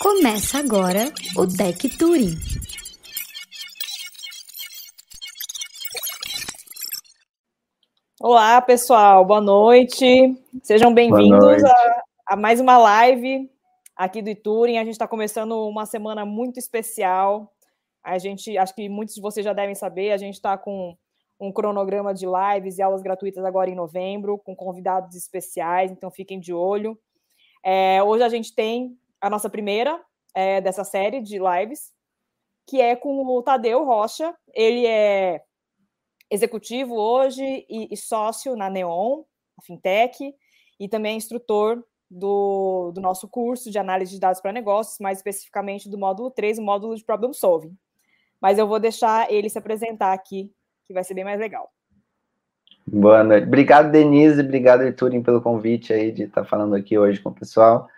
Começa agora o Tech Touring. Olá, pessoal, boa noite. Sejam bem-vindos a, a, mais uma live aqui do Touring. A gente está começando uma semana muito especial. A gente, acho que muitos de vocês já devem saber, a gente está com um cronograma de lives e aulas gratuitas agora em novembro, com convidados especiais, então fiquem de olho. É, hoje a gente tem a nossa primeira é, dessa série de lives, que é com o Tadeu Rocha. Ele é executivo hoje e, e sócio na Neon, a fintech, e também é instrutor do, do nosso curso de análise de dados para negócios, mais especificamente do módulo 3, o módulo de Problem Solving. Mas eu vou deixar ele se apresentar aqui que vai ser bem mais legal. Boa noite. Obrigado, Denise. Obrigado, Turing, pelo convite aí de estar falando aqui hoje com o pessoal.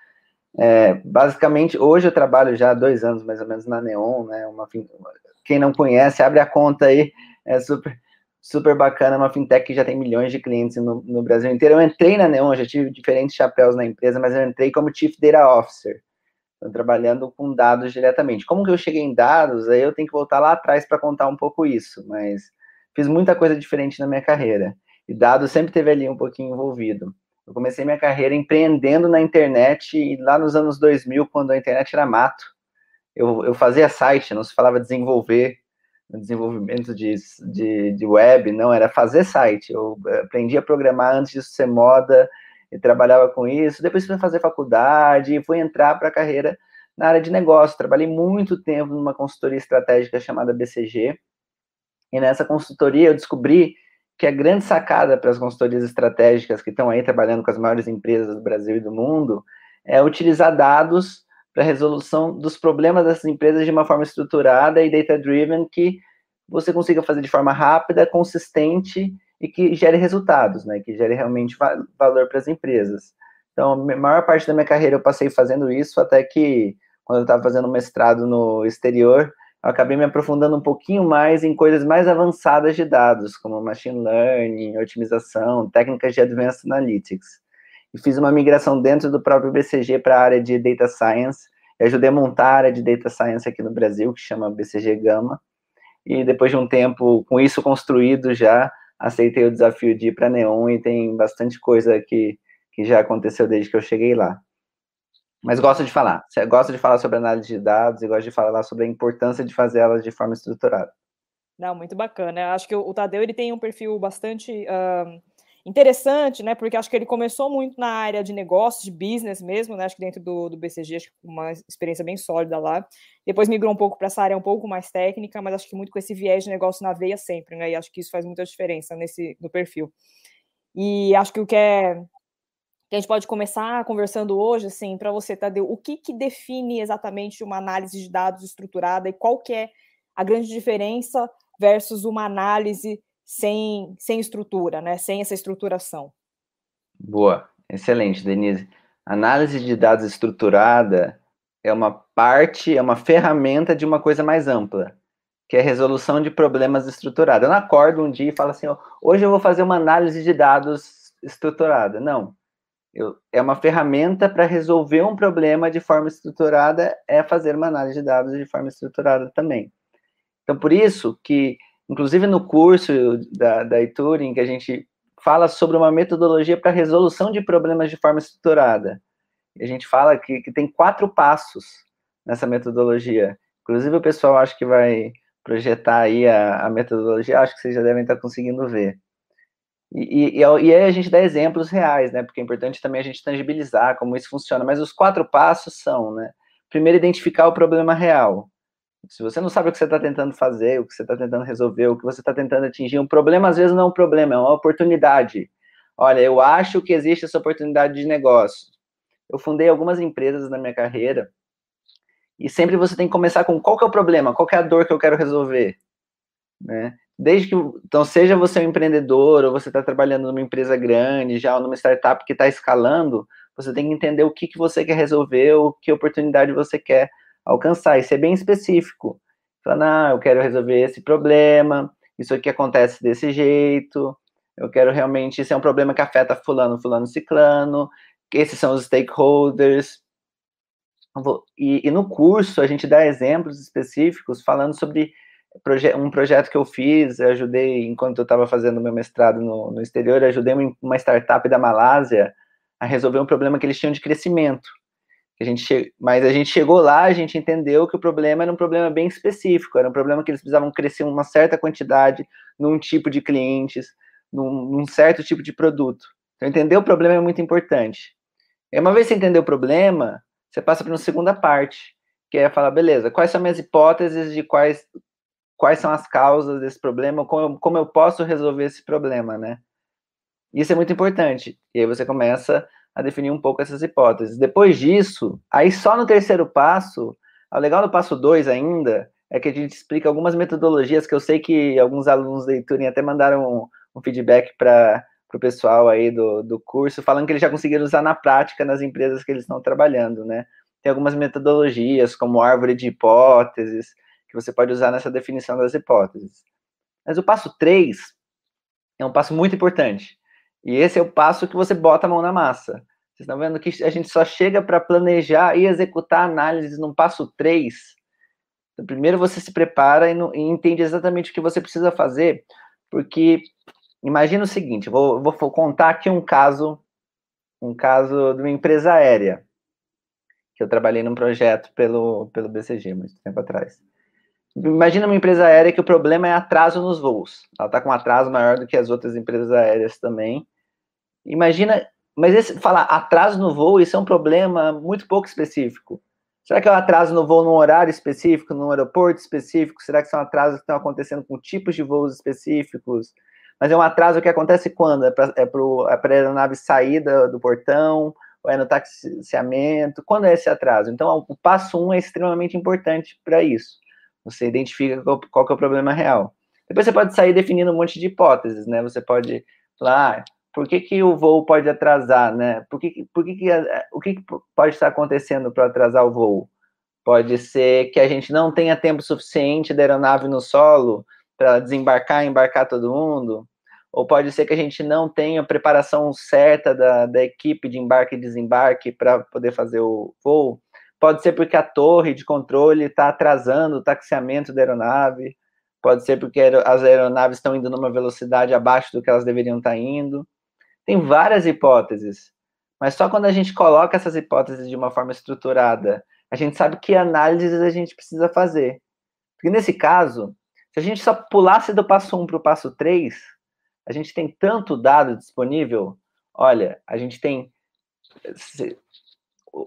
É, basicamente, hoje eu trabalho já há dois anos, mais ou menos, na Neon, né? Uma, quem não conhece, abre a conta aí. É super, super bacana, uma fintech que já tem milhões de clientes no, no Brasil inteiro. Eu entrei na Neon, já tive diferentes chapéus na empresa, mas eu entrei como Chief Data Officer. Estou trabalhando com dados diretamente. Como que eu cheguei em dados? Aí eu tenho que voltar lá atrás para contar um pouco isso, mas fiz muita coisa diferente na minha carreira. E dados sempre teve ali um pouquinho envolvido. Eu comecei minha carreira empreendendo na internet e lá nos anos 2000, quando a internet era mato, eu, eu fazia site, não se falava desenvolver, desenvolvimento de, de, de web, não, era fazer site. Eu aprendi a programar antes disso ser moda e trabalhava com isso. Depois fui fazer faculdade fui entrar para a carreira na área de negócio. Trabalhei muito tempo numa consultoria estratégica chamada BCG, e nessa consultoria eu descobri que a grande sacada para as consultorias estratégicas que estão aí trabalhando com as maiores empresas do Brasil e do mundo é utilizar dados para a resolução dos problemas dessas empresas de uma forma estruturada e data-driven que você consiga fazer de forma rápida, consistente e que gere resultados, né? Que gere realmente valor para as empresas. Então, a maior parte da minha carreira eu passei fazendo isso até que quando eu estava fazendo mestrado no exterior, eu acabei me aprofundando um pouquinho mais em coisas mais avançadas de dados, como machine learning, otimização, técnicas de advanced analytics. E fiz uma migração dentro do próprio BCG para a área de data science. Eu ajudei a montar a área de data science aqui no Brasil, que chama BCG Gama. E depois de um tempo com isso construído já, aceitei o desafio de ir para Neon e tem bastante coisa que, que já aconteceu desde que eu cheguei lá. Mas gosto de falar. Gosta de falar sobre análise de dados e gosta de falar sobre a importância de fazer elas de forma estruturada. Não, muito bacana. Eu acho que o Tadeu ele tem um perfil bastante uh, interessante, né? Porque acho que ele começou muito na área de negócios, de business mesmo, né? Acho que dentro do, do BCG, acho que uma experiência bem sólida lá. Depois migrou um pouco para essa área um pouco mais técnica, mas acho que muito com esse viés de negócio na veia sempre, né? E acho que isso faz muita diferença nesse no perfil. E acho que o que é que a gente pode começar conversando hoje, assim, para você, Tadeu, o que, que define exatamente uma análise de dados estruturada e qual que é a grande diferença versus uma análise sem, sem estrutura, né? Sem essa estruturação. Boa, excelente, Denise. Análise de dados estruturada é uma parte, é uma ferramenta de uma coisa mais ampla, que é a resolução de problemas estruturada. Eu não acordo um dia e falo assim, hoje eu vou fazer uma análise de dados estruturada. Não, eu, é uma ferramenta para resolver um problema de forma estruturada, é fazer uma análise de dados de forma estruturada também. Então, por isso que, inclusive no curso da, da Turing, que a gente fala sobre uma metodologia para resolução de problemas de forma estruturada. A gente fala que, que tem quatro passos nessa metodologia. Inclusive, o pessoal acho que vai projetar aí a, a metodologia, acho que vocês já devem estar conseguindo ver. E, e, e, aí a gente dá exemplos reais, né? Porque é importante também a gente tangibilizar como isso funciona. Mas os quatro passos são, né? Primeiro, identificar o problema real. Se você não sabe o que você está tentando fazer, o que você está tentando resolver, o que você está tentando atingir, um problema às vezes não é um problema, é uma oportunidade. Olha, eu acho que existe essa oportunidade de negócio. Eu fundei algumas empresas na minha carreira e sempre você tem que começar com qual que é o problema, qual que é a dor que eu quero resolver, né? Desde que então seja você um empreendedor ou você está trabalhando numa empresa grande já ou numa startup que está escalando você tem que entender o que, que você quer resolver ou que oportunidade você quer alcançar e ser bem específico. Falando ah eu quero resolver esse problema isso aqui acontece desse jeito eu quero realmente isso é um problema que afeta fulano fulano ciclano esses são os stakeholders. E, e, no curso a gente dá exemplos específicos falando sobre proje um projeto que eu fiz, eu ajudei, enquanto eu estava fazendo meu mestrado no, no exterior, ajudei uma startup da Malásia a resolver um problema que eles tinham de crescimento. A gente mas a gente chegou lá, a gente entendeu que o problema era um problema bem específico, era um problema que eles precisavam crescer uma certa quantidade num tipo de clientes, num, num certo tipo de produto. Então, entender o problema é muito importante. E uma vez que você entender o problema, você passa para uma segunda parte, que é falar, beleza, quais são minhas hipóteses de quais, quais são as causas desse problema, como, como eu posso resolver esse problema, né? Isso é muito importante. E aí você começa a definir um pouco essas hipóteses. Depois disso, aí só no terceiro passo, o legal do passo 2 ainda é que a gente explica algumas metodologias que eu sei que alguns alunos da Turing até mandaram um, um feedback para o pessoal aí do, do curso, falando que eles já conseguiram usar na prática nas empresas que eles estão trabalhando, né? Tem algumas metodologias, como árvore de hipóteses, que você pode usar nessa definição das hipóteses. Mas o passo 3 é um passo muito importante, e esse é o passo que você bota a mão na massa. Vocês estão vendo que a gente só chega para planejar e executar análises no passo 3. Então, primeiro você se prepara e, e, entende exatamente o que você precisa fazer, porque imagina o seguinte, vou, vou contar aqui um caso, um caso de uma empresa aérea, que eu trabalhei num projeto pelo, pelo BCG, muito tempo atrás. Imagina uma empresa aérea que o problema é atraso nos voos. Ela está com um atraso maior do que as outras empresas aéreas também. Imagina, mas esse, falar atraso no voo, isso é um problema muito pouco específico. Será que é um atraso no voo num horário específico, num aeroporto específico? Será que são atrasos que estão acontecendo com tipos de voos específicos? Mas é um atraso que acontece quando? É para é a aeronave sair do, do portão? Ou é no taxiamento? Quando é esse atraso? Então, o passo um é extremamente importante para isso. Você identifica qual, qual é o problema real. Depois você pode sair definindo um monte de hipóteses, né? Você pode falar, ah, por que, que o voo pode atrasar, né? Por que, por que, que o que, que pode estar acontecendo para atrasar o voo? Pode ser que a gente não tenha tempo suficiente da aeronave no solo para desembarcar e embarcar todo mundo. Ou pode ser que a gente não tenha preparação certa da, da equipe de embarque e desembarque para poder fazer o voo. Pode ser porque a torre de controle está atrasando o taxiamento da aeronave. Pode ser porque as aeronaves estão indo numa velocidade abaixo do que elas deveriam estar tá indo. Tem várias hipóteses, mas só quando a gente coloca essas hipóteses de uma forma estruturada, a gente sabe que análises a gente precisa fazer. Porque nesse caso, se a gente só pulasse do passo 1 para o passo 3, a gente tem tanto dado disponível. Olha, a gente tem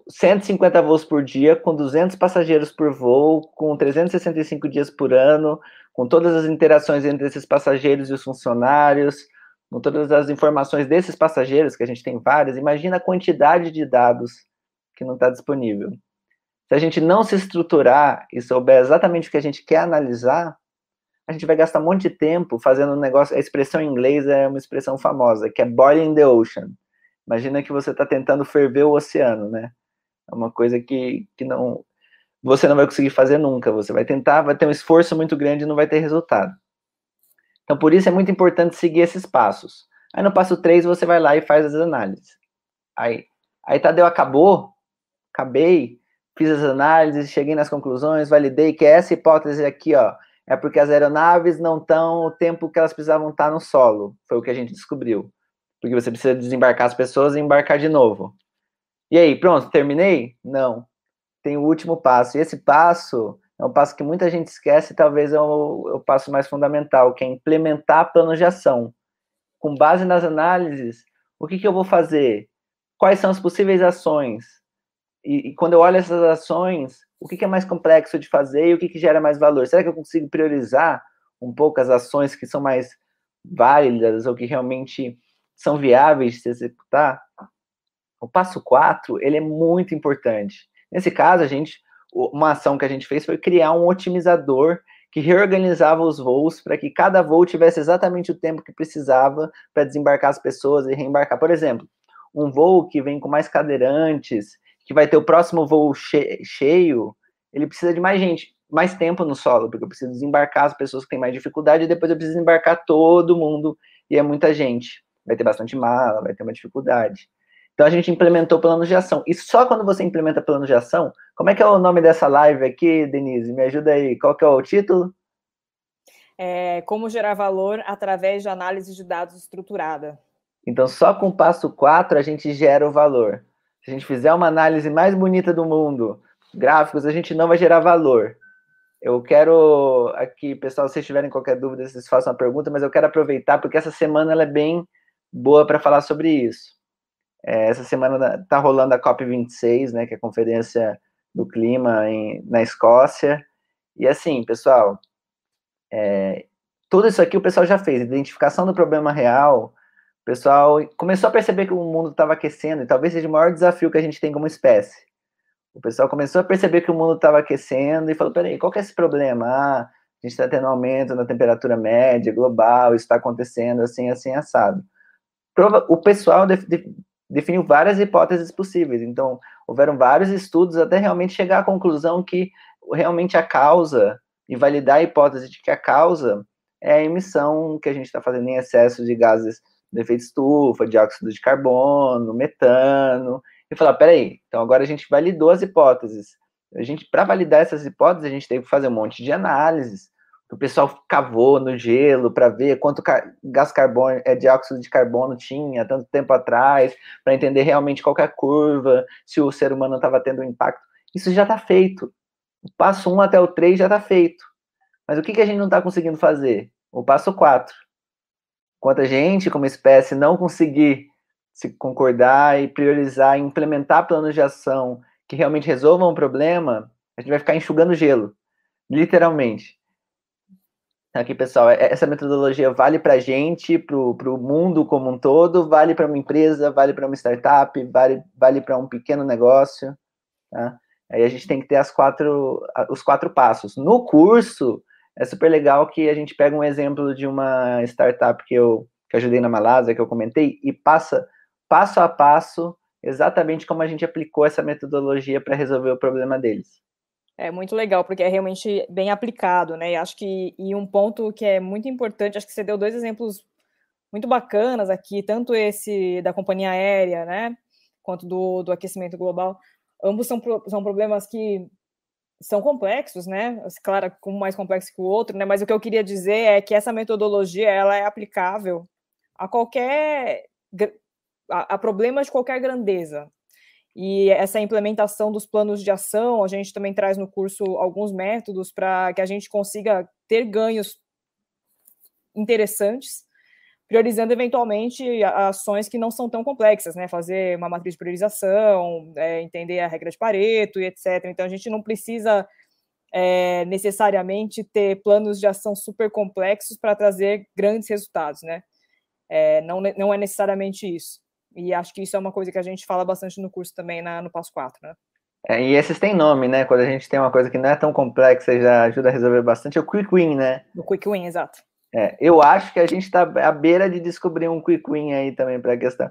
150 voos por dia, com 200 passageiros por voo, com 365 dias por ano, com todas as interações entre esses passageiros e os funcionários, com todas as informações desses passageiros, que a gente tem várias, imagina a quantidade de dados que não está disponível. Se a gente não se estruturar e souber exatamente o que a gente quer analisar, a gente vai gastar um monte de tempo fazendo um negócio. A expressão em inglês é uma expressão famosa, que é boiling the ocean. Imagina que você está tentando ferver o oceano, né? É uma coisa que, que não você não vai conseguir fazer nunca. Você vai tentar, vai ter um esforço muito grande e não vai ter resultado. Então, por isso é muito importante seguir esses passos. Aí no passo 3 você vai lá e faz as análises. Aí, aí Tadeu acabou, acabei, fiz as análises, cheguei nas conclusões, validei que essa hipótese aqui, ó, é porque as aeronaves não estão o tempo que elas precisavam estar no solo. Foi o que a gente descobriu. Porque você precisa desembarcar as pessoas e embarcar de novo. E aí, pronto, terminei? Não. Tem o último passo. E esse passo é um passo que muita gente esquece, talvez é o, é o passo mais fundamental, que é implementar planos de ação. Com base nas análises, o que, que eu vou fazer? Quais são as possíveis ações? E, e quando eu olho essas ações, o que, que, é mais complexo de fazer e o que, que gera mais valor? Será que eu consigo priorizar um pouco as ações que são mais válidas ou que realmente são viáveis de se executar? O passo 4, ele é muito importante. Nesse caso, a gente, uma ação que a gente fez foi criar um otimizador que reorganizava os voos para que cada voo tivesse exatamente o tempo que precisava para desembarcar as pessoas e reembarcar. Por exemplo, um voo que vem com mais cadeirantes, que vai ter o próximo voo cheio, ele precisa de mais gente, mais tempo no solo, porque eu preciso desembarcar as pessoas que têm mais dificuldade e depois eu preciso embarcar todo mundo e é muita gente. Vai ter bastante mala, vai ter uma dificuldade. Então a gente implementou plano de ação. E só quando você implementa plano de ação, como é que é o nome dessa live aqui, Denise? Me ajuda aí. Qual que é o título? É, como gerar valor através de análise de dados estruturada. Então, só com o passo 4 a gente gera o valor. Se a gente fizer uma análise mais bonita do mundo, gráficos, a gente não vai gerar valor. Eu quero aqui, pessoal, se vocês tiverem qualquer dúvida, vocês façam uma pergunta, mas eu quero aproveitar porque essa semana ela é bem boa para falar sobre isso. É, essa semana está rolando a COP26, né, que é a Conferência do Clima em, na Escócia. E assim, pessoal, é, tudo isso aqui o pessoal já fez, identificação do problema real. O pessoal começou a perceber que o mundo estava aquecendo, e talvez seja o maior desafio que a gente tem como espécie. O pessoal começou a perceber que o mundo estava aquecendo e falou: peraí, qual que é esse problema? Ah, a gente está tendo um aumento na temperatura média global, isso está acontecendo assim, assim, assado. O pessoal definiu várias hipóteses possíveis. Então, houveram vários estudos até realmente chegar à conclusão que realmente a causa, e validar a hipótese de que a causa é a emissão que a gente está fazendo em excesso de gases de efeito estufa, dióxido de carbono, metano, e falar, peraí, então agora a gente validou as hipóteses. A gente, para validar essas hipóteses, a gente teve que fazer um monte de análises, o pessoal cavou no gelo para ver quanto gás carbono, é, dióxido de carbono tinha tanto tempo atrás, para entender realmente qual é a curva, se o ser humano estava tendo impacto. Isso já está feito. O passo 1 um até o 3 já está feito. Mas o que, que a gente não está conseguindo fazer? O passo 4. Enquanto a gente, como espécie, não conseguir se concordar e priorizar e implementar planos de ação que realmente resolvam o problema, a gente vai ficar enxugando gelo, literalmente. Aqui, pessoal, é, essa metodologia vale para a gente, para o mundo como um todo, vale para uma empresa, vale para uma startup, vale, vale para um pequeno negócio. Tá? Aí a gente tem que ter as quatro, os quatro passos. No curso, é super legal que a gente pega um exemplo de uma startup que eu que ajudei na Malásia, que eu comentei, e passa passo a passo exatamente como a gente aplicou essa metodologia para resolver o problema deles. É muito legal, porque é realmente bem aplicado, né? E acho que e um ponto que é muito importante, acho que você deu dois exemplos muito bacanas aqui, tanto esse da companhia aérea, né? Quanto do, do aquecimento global. Ambos são, são problemas que são complexos, né? Claro, um mais complexo que o outro, né? Mas o que eu queria dizer é que essa metodologia ela é aplicável a qualquer a, a problemas de qualquer grandeza, e essa implementação dos planos de ação, a gente também traz no curso alguns métodos para que a gente consiga ter ganhos interessantes, priorizando eventualmente ações que não são tão complexas, né? Fazer uma matriz de priorização, é, entender a regra de Pareto e etc. Então a gente não precisa é, necessariamente ter planos de ação super complexos para trazer grandes resultados, né? É, não, não é necessariamente isso. E acho que isso é uma coisa que a gente fala bastante no curso também, na, no passo 4, né? É, e esses têm nome, né? Quando a gente tem uma coisa que não é tão complexa e já ajuda a resolver bastante, é o quick win, né? O quick win, exato. É, eu acho que a gente está à beira de descobrir um quick win aí também para a questão,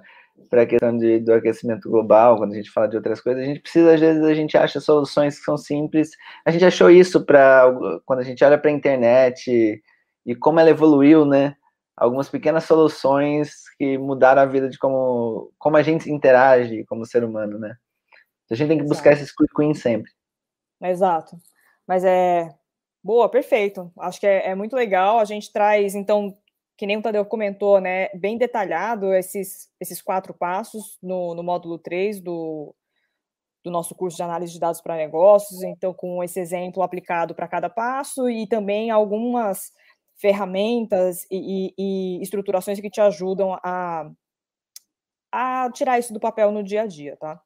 para a questão de, do aquecimento global, quando a gente fala de outras coisas, a gente precisa, às vezes, a gente acha soluções que são simples. A gente achou isso para quando a gente olha para a internet e, e como ela evoluiu, né? Algumas pequenas soluções que mudaram a vida de como, como a gente interage como ser humano, né? A gente tem que Exato. buscar esses quick wins sempre. Exato. Mas é. Boa, perfeito. Acho que é, é, muito legal. A gente traz, então, que nem o Tadeu comentou, né? Bem detalhado esses, esses quatro passos no, no módulo 3 do, do nosso curso de análise de dados para negócios. Então, com esse exemplo aplicado para cada passo e também algumas ferramentas e, e, e, estruturações que te ajudam a, a tirar isso do papel no dia a dia, tá?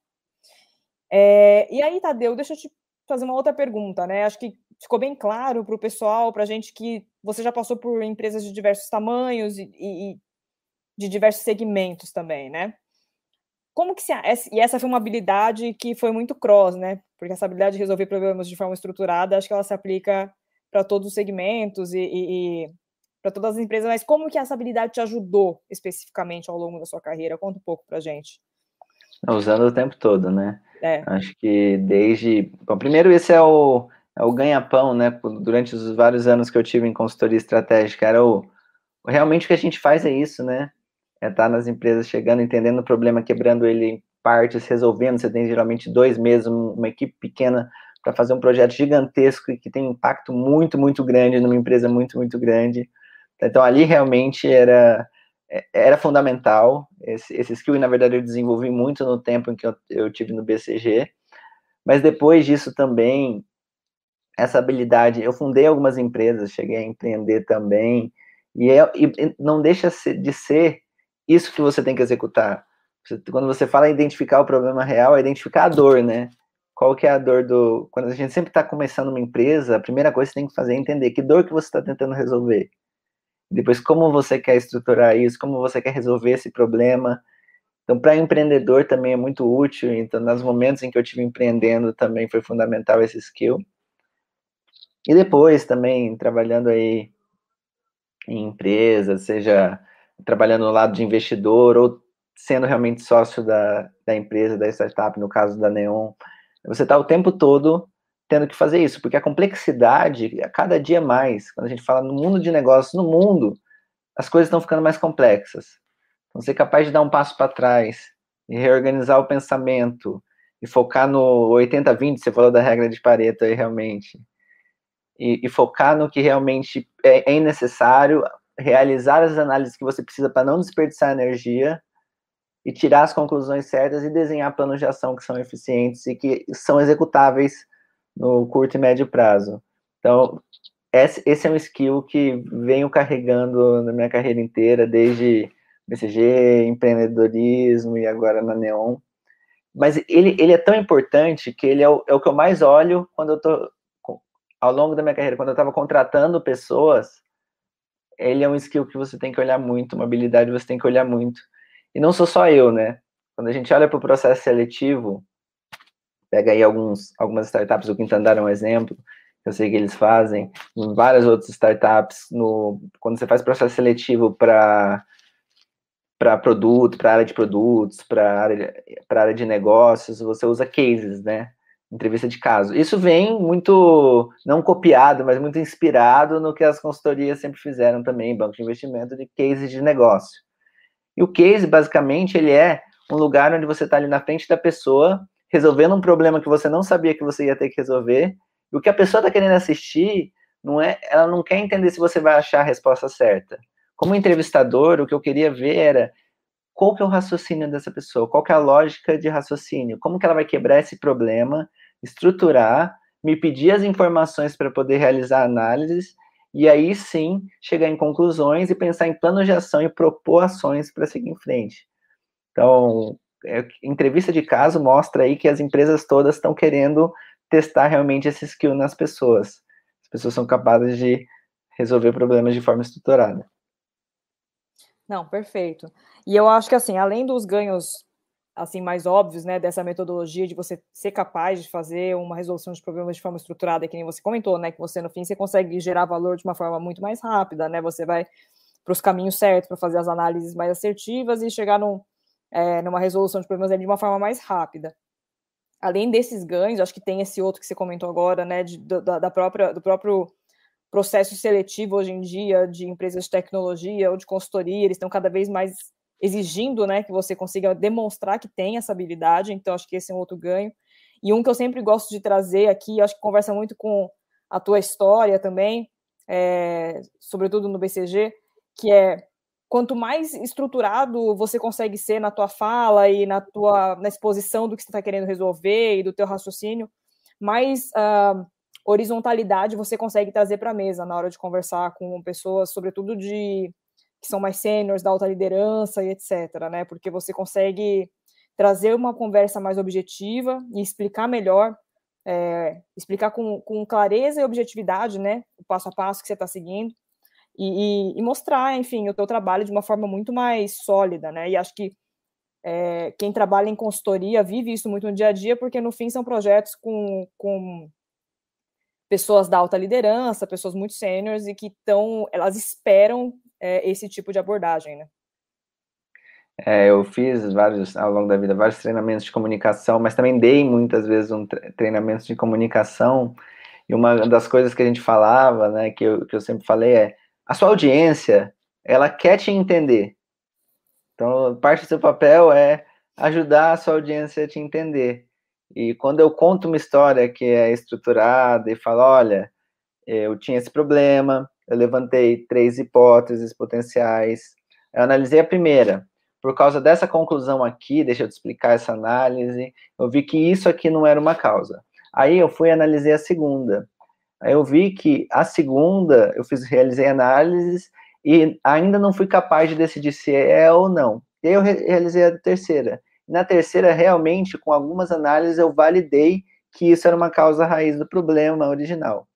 É, e aí, Tadeu, deixa eu te fazer uma outra pergunta, né? Acho que ficou bem claro para o pessoal, para a gente, que você já passou por empresas de diversos tamanhos e, e de diversos segmentos também, né? Como que se. E essa foi uma habilidade que foi muito cross, né? Porque essa habilidade de resolver problemas de forma estruturada, acho que ela se aplica para todos os segmentos e, e, e para todas as empresas, mas como que essa habilidade te ajudou especificamente ao longo da sua carreira? Conta um pouco para gente. Usando o tempo todo, né? É. Acho que desde. Bom, primeiro, esse é o, é o ganha-pão, né? Durante os vários anos que eu tive em consultoria estratégica, era o. Realmente o que a gente faz é isso, né? É estar tá nas empresas chegando, entendendo o problema, quebrando ele partes resolvendo. Você tem geralmente dois meses, uma equipe pequena para fazer um projeto gigantesco e que tem um impacto muito, muito grande numa empresa muito, muito grande. Então ali realmente era é, era fundamental esse, esse skill e na verdade eu desenvolvi muito no tempo em que eu, eu tive no BCG. Mas depois disso também essa habilidade, eu fundei algumas empresas, cheguei a empreender também e, é, e não deixa de ser isso que você tem que executar. Quando você fala identificar o problema real, é identificar a dor, né? Qual que é a dor do... Quando a gente sempre está começando uma empresa, a primeira coisa que você tem que fazer é entender que dor que você está tentando resolver. Depois, como você quer estruturar isso, como você quer resolver esse problema. Então, para empreendedor também é muito útil. Então, nos momentos em que eu estive empreendendo, também foi fundamental esse skill. E depois também trabalhando aí em empresas, seja trabalhando no lado de investidor ou sendo realmente sócio da, da empresa, da startup, no caso da Neon, você está o tempo todo tendo que fazer isso, porque a complexidade, a cada dia mais, quando a gente fala no mundo de negócios, no mundo, as coisas estão ficando mais complexas. Então, ser capaz de dar um passo para trás e reorganizar o pensamento e focar no 80-20, você falou da regra de Pareto aí realmente, e, e focar no que realmente é, é necessário, realizar as análises que você precisa para não desperdiçar energia e tirar as conclusões certas e desenhar planos de ação que são eficientes e que são executáveis no curto e médio prazo. Então, esse é um skill que venho carregando na minha carreira inteira, desde BCG, empreendedorismo e agora na Neon. Mas ele, ele é tão importante que ele é o, é o que eu mais olho quando eu tô ao longo da minha carreira, quando eu estava contratando pessoas, ele é um skill que você tem que olhar muito, uma habilidade que você tem que olhar muito. E não sou só eu, né? Quando a gente olha para o processo seletivo, pega aí alguns, algumas startups, o Quintandar é um exemplo, eu sei que eles fazem, em várias outras startups, no, quando você faz processo seletivo para para produto, para área de produtos, para área, área de negócios, você usa cases, né? entrevista de caso. Isso vem muito, não copiado, mas muito inspirado no que as consultorias sempre fizeram também, banco de investimento, de cases de negócio. E o case, basicamente, ele é um lugar onde você está ali na frente da pessoa, resolvendo um problema que você não sabia que você ia ter que resolver, e o que a pessoa está querendo assistir, não é, ela não quer entender se você vai achar a resposta certa. Como entrevistador, o que eu queria ver era qual que é o raciocínio dessa pessoa, qual que é a lógica de raciocínio, como que ela vai quebrar esse problema estruturar, me pedir as informações para poder realizar análises e aí sim chegar em conclusões e pensar em planos de ação e propor ações para seguir em frente. Então, é, entrevista de caso mostra aí que as empresas todas estão querendo testar realmente esse skill nas pessoas. As pessoas são capazes de resolver problemas de forma estruturada. Não, perfeito. E eu acho que assim, além dos ganhos assim mais óbvios, né, dessa metodologia de você ser capaz de fazer uma resolução de problemas de forma estruturada, que nem você comentou, né, que você no fim você consegue gerar valor de uma forma muito mais rápida, né, você vai para os caminhos certos para fazer as análises mais assertivas e chegar num, é, numa resolução de problemas de uma forma mais rápida. Além desses ganhos, acho que tem esse outro que você comentou agora, né, de, da, da própria do próprio processo seletivo hoje em dia de empresas de tecnologia ou de consultoria, eles estão cada vez mais exigindo né, que você consiga demonstrar que tem essa habilidade, então acho que esse é um outro ganho. E um que eu sempre gosto de trazer aqui, acho que conversa muito com a tua história também, é, sobretudo no BCG, que é quanto mais estruturado você consegue ser na tua fala e na tua na exposição do que você está querendo resolver e do teu raciocínio, mais uh, horizontalidade você consegue trazer para a mesa na hora de conversar com pessoas, sobretudo de que são mais sêniores, da alta liderança e etc., né? Porque você consegue trazer uma conversa mais objetiva e explicar melhor, é, explicar com, com, clareza e objetividade, né? O passo a passo que você está seguindo e, e, e, mostrar, enfim, o teu trabalho de uma forma muito mais sólida, né? E acho que é, quem trabalha em consultoria vive isso muito no dia a dia, porque no fim são projetos com, com pessoas da alta liderança, pessoas muito sêniores e que estão, elas esperam é, esse tipo de abordagem, né? É, eu fiz vários, ao longo da vida, vários treinamentos de comunicação, mas também dei muitas vezes um treinamento de comunicação, e uma das coisas que a gente falava, né, que eu, que eu sempre falei é, a sua audiência, ela quer te entender. Então, parte do seu papel é ajudar a sua audiência a te entender. E quando eu conto uma história que é estruturada e falo, olha, eu tinha esse problema, eu levantei três hipóteses potenciais, eu analisei a primeira. Por causa dessa conclusão aqui, deixa eu te explicar essa análise, eu vi que isso aqui não era uma causa. Aí eu fui e analisei a segunda. Aí eu vi que a segunda, eu fiz, realizei análises e ainda não fui capaz de decidir se é ou não. E aí eu realizei a terceira. Na terceira, realmente, com algumas análises, eu validei que isso era uma causa raiz do problema original.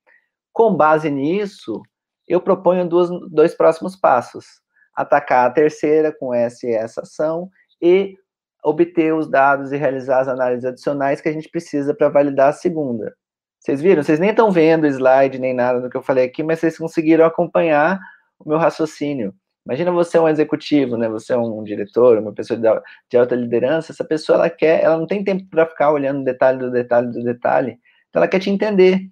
Com base nisso, eu proponho duas, dois próximos passos: atacar a terceira com essa e essa ação e obter os dados e realizar as análises adicionais que a gente precisa para validar a segunda. Vocês viram? Vocês nem estão vendo o slide nem nada do que eu falei aqui, mas vocês conseguiram acompanhar o meu raciocínio. Imagina você é um executivo, né? Você é um diretor, uma pessoa de alta liderança. Essa pessoa ela quer, ela não tem tempo para ficar olhando detalhe do detalhe do detalhe. Então ela quer te entender.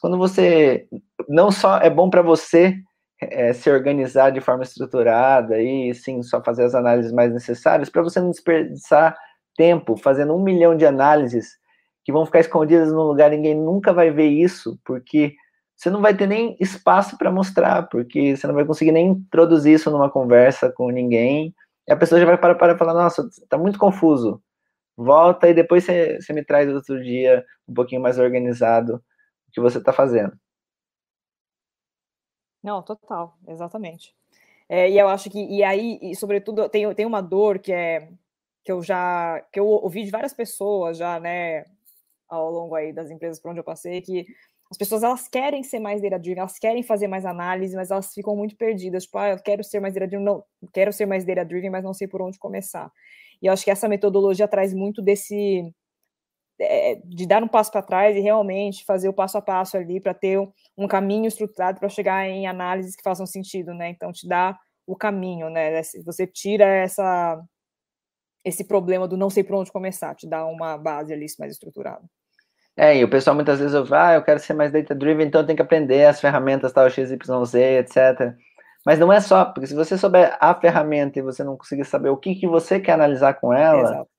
Quando você não só é bom para você é, se organizar de forma estruturada e sim só fazer as análises mais necessárias, para você não desperdiçar tempo fazendo um milhão de análises que vão ficar escondidas num lugar ninguém nunca vai ver isso, porque você não vai ter nem espaço para mostrar, porque você não vai conseguir nem introduzir isso numa conversa com ninguém. E a pessoa já vai parar para falar: Nossa, tá muito confuso. Volta e depois você, você me traz outro dia um pouquinho mais organizado que você está fazendo. Não, total, exatamente. É, e eu acho que, e aí, e sobretudo, tem, tem uma dor que é que eu já que eu ouvi de várias pessoas já, né, ao longo aí das empresas por onde eu passei, que as pessoas elas querem ser mais data-driven, elas querem fazer mais análise, mas elas ficam muito perdidas. Tipo, ah, eu quero ser mais data-driven, não, quero ser mais data-driven, mas não sei por onde começar. E eu acho que essa metodologia traz muito desse é, de dar um passo para trás e realmente fazer o passo a passo ali para ter um caminho estruturado para chegar em análises que façam sentido, né? Então te dá o caminho, né? Você tira essa esse problema do não sei por onde começar, te dá uma base ali mais estruturada. É, e o pessoal muitas vezes ouve, ah, eu quero ser mais data-driven, então eu tenho que aprender as ferramentas tal, XYZ, etc. Mas não é só, porque se você souber a ferramenta e você não conseguir saber o que, que você quer analisar com ela, Exato.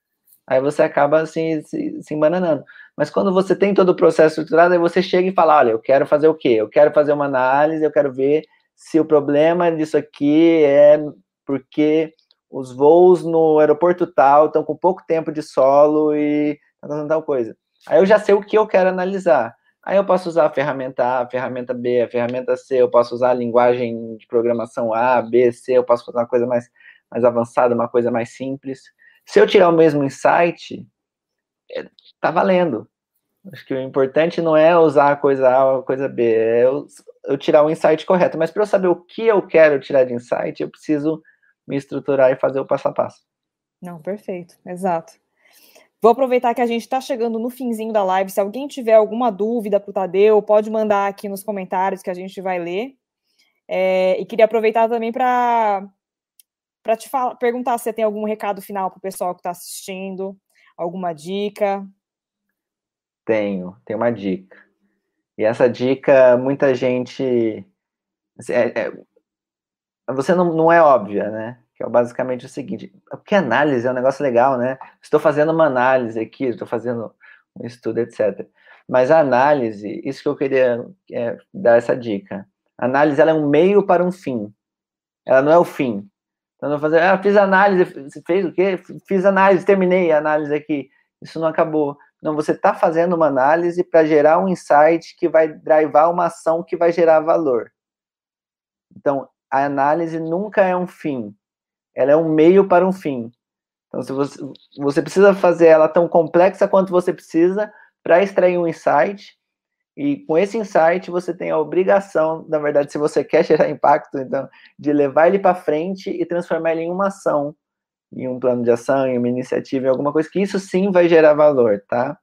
Aí você acaba assim, se, se embananando. Mas quando você tem todo o processo estruturado, aí você chega e fala, olha, eu quero fazer o quê? Eu quero fazer uma análise, eu quero ver se o problema disso aqui é porque os voos no aeroporto tal estão com pouco tempo de solo e tal, coisa. Aí eu já sei o que eu quero analisar. Aí eu posso usar a ferramenta A, a ferramenta B, a ferramenta C, eu posso usar a linguagem de programação A, B, C, eu posso fazer uma coisa mais, mais avançada, uma coisa mais simples. Se eu tirar o mesmo insight, é, tá valendo. Acho que o importante não é usar a coisa A ou a coisa B, é eu, eu tirar o insight correto. Mas para eu saber o que eu quero tirar de insight, eu preciso me estruturar e fazer o passo a passo. Não, perfeito, exato. Vou aproveitar que a gente está chegando no finzinho da live. Se alguém tiver alguma dúvida para o Tadeu, pode mandar aqui nos comentários que a gente vai ler. É, e queria aproveitar também para para te falar, perguntar se você tem algum recado final para o pessoal que está assistindo, alguma dica. Tenho, tenho uma dica. E essa dica, muita gente. É, é, você não, não é óbvia, né? que é basicamente o seguinte, porque análise é um negócio legal, né? Estou fazendo uma análise aqui, estou fazendo um estudo, etc. Mas a análise, isso que eu queria é, dar essa dica. A análise ela é um meio para um fim. Ela não é o fim. Não fazer, ah, fiz análise, fez o quê? Fiz análise, terminei a análise aqui. Isso não acabou. Não, você está fazendo uma análise para gerar um insight que vai drivar uma ação que vai gerar valor. Então, a análise nunca é um fim ela é um meio para um fim. Então, se você, você precisa fazer ela tão complexa quanto você precisa para extrair um insight, e com esse insight você tem a obrigação, na verdade, se você quer gerar impacto, então, de levar ele para frente e transformar ele em uma ação, em um plano de ação, em uma iniciativa, em alguma coisa que isso sim vai gerar valor, tá?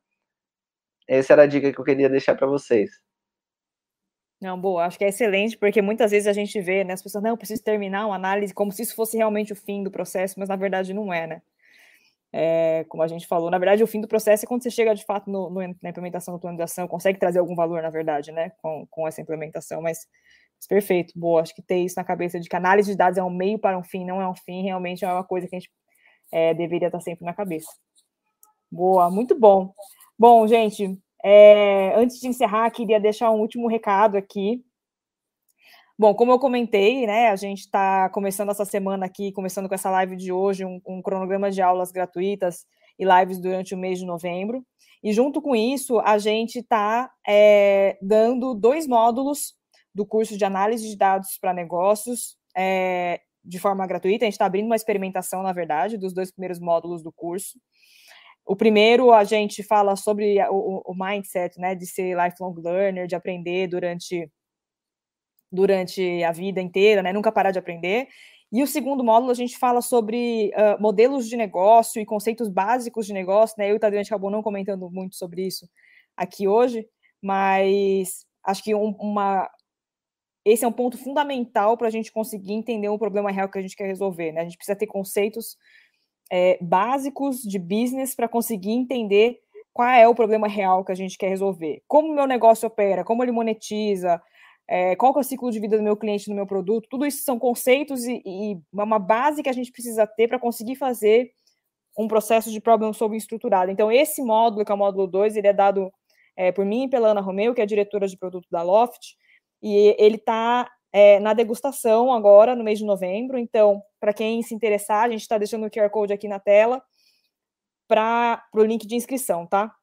Essa era a dica que eu queria deixar para vocês. Não, boa, acho que é excelente, porque muitas vezes a gente vê, né, as pessoas, não, eu preciso terminar uma análise como se isso fosse realmente o fim do processo, mas na verdade não é, né? É, como a gente falou, na verdade o fim do processo é quando você chega de fato no, no, na implementação do plano de ação, consegue trazer algum valor, na verdade, né, com, com essa implementação, mas, mas perfeito, boa, acho que ter isso na cabeça de que análise de dados é um meio para um fim, não é um fim, realmente é uma coisa que a gente é, deveria estar sempre na cabeça. Boa, muito bom. Bom, gente, é, antes de encerrar, queria deixar um último recado aqui. Bom, como eu comentei, né, a gente está começando essa semana aqui, começando com essa live de hoje, um, um cronograma de aulas gratuitas e lives durante o mês de novembro. E junto com isso, a gente está é, dando dois módulos do curso de análise de dados para negócios é, de forma gratuita. A gente está abrindo uma experimentação, na verdade, dos dois primeiros módulos do curso. O primeiro, a gente fala sobre o, o mindset, né, de ser lifelong learner, de aprender durante, durante a vida inteira, né, nunca parar de aprender. E o segundo módulo, a gente fala sobre uh, modelos de negócio e conceitos básicos de negócio, né? Eu e o Tadeu, acabou não comentando muito sobre isso aqui hoje, mas acho que um, uma, esse é um ponto fundamental para a gente conseguir entender o problema real que a gente quer resolver, né? A gente precisa ter conceitos é, básicos de business para conseguir entender qual é o problema real que a gente quer resolver. Como o meu negócio opera, como ele monetiza, é, qual é o ciclo de vida do meu cliente no meu produto, tudo isso são conceitos e, e uma base que a gente precisa ter para conseguir fazer um processo de problem solving estruturado. Então, esse módulo, que é o módulo 2, ele é dado é, por mim e pela Ana Romeu, que é diretora de produto da Loft, e ele está é, na degustação agora, no mês de novembro. Então, para quem se interessar, a gente está deixando o QR Code aqui na tela para o link de inscrição, tá?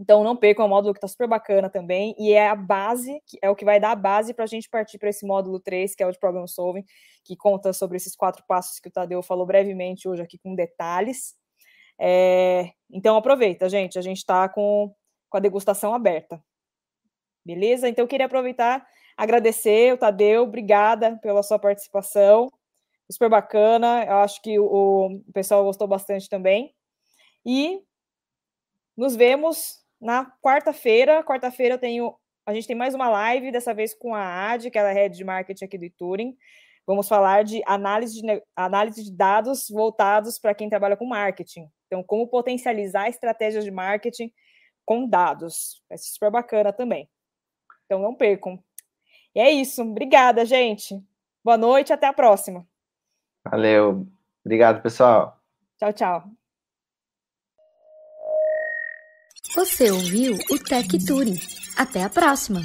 Então, não percam, é um módulo que está super bacana também, e é a base, é o que vai dar a base para a gente partir para esse módulo 3, que é o de Problem Solving, que conta sobre esses quatro passos que o Tadeu falou brevemente hoje aqui com detalhes. É, então, aproveita, gente, a gente está com, com a degustação aberta. Beleza? Então, eu queria aproveitar, agradecer o Tadeu, obrigada pela sua participação, super bacana, eu acho que o, o pessoal gostou bastante também. E nos vemos na quarta-feira. Quarta-feira eu tenho. A gente tem mais uma live, dessa vez com a Ad, que é head de marketing aqui do Turing. Vamos falar de análise de, análise de dados voltados para quem trabalha com marketing. Então, como potencializar estratégias de marketing com dados. Vai ser super bacana também. Então, não percam. E é isso. Obrigada, gente. Boa noite, até a próxima. Valeu. Obrigado, pessoal. Tchau, tchau. Você ouviu o Tech Turing. Até a próxima!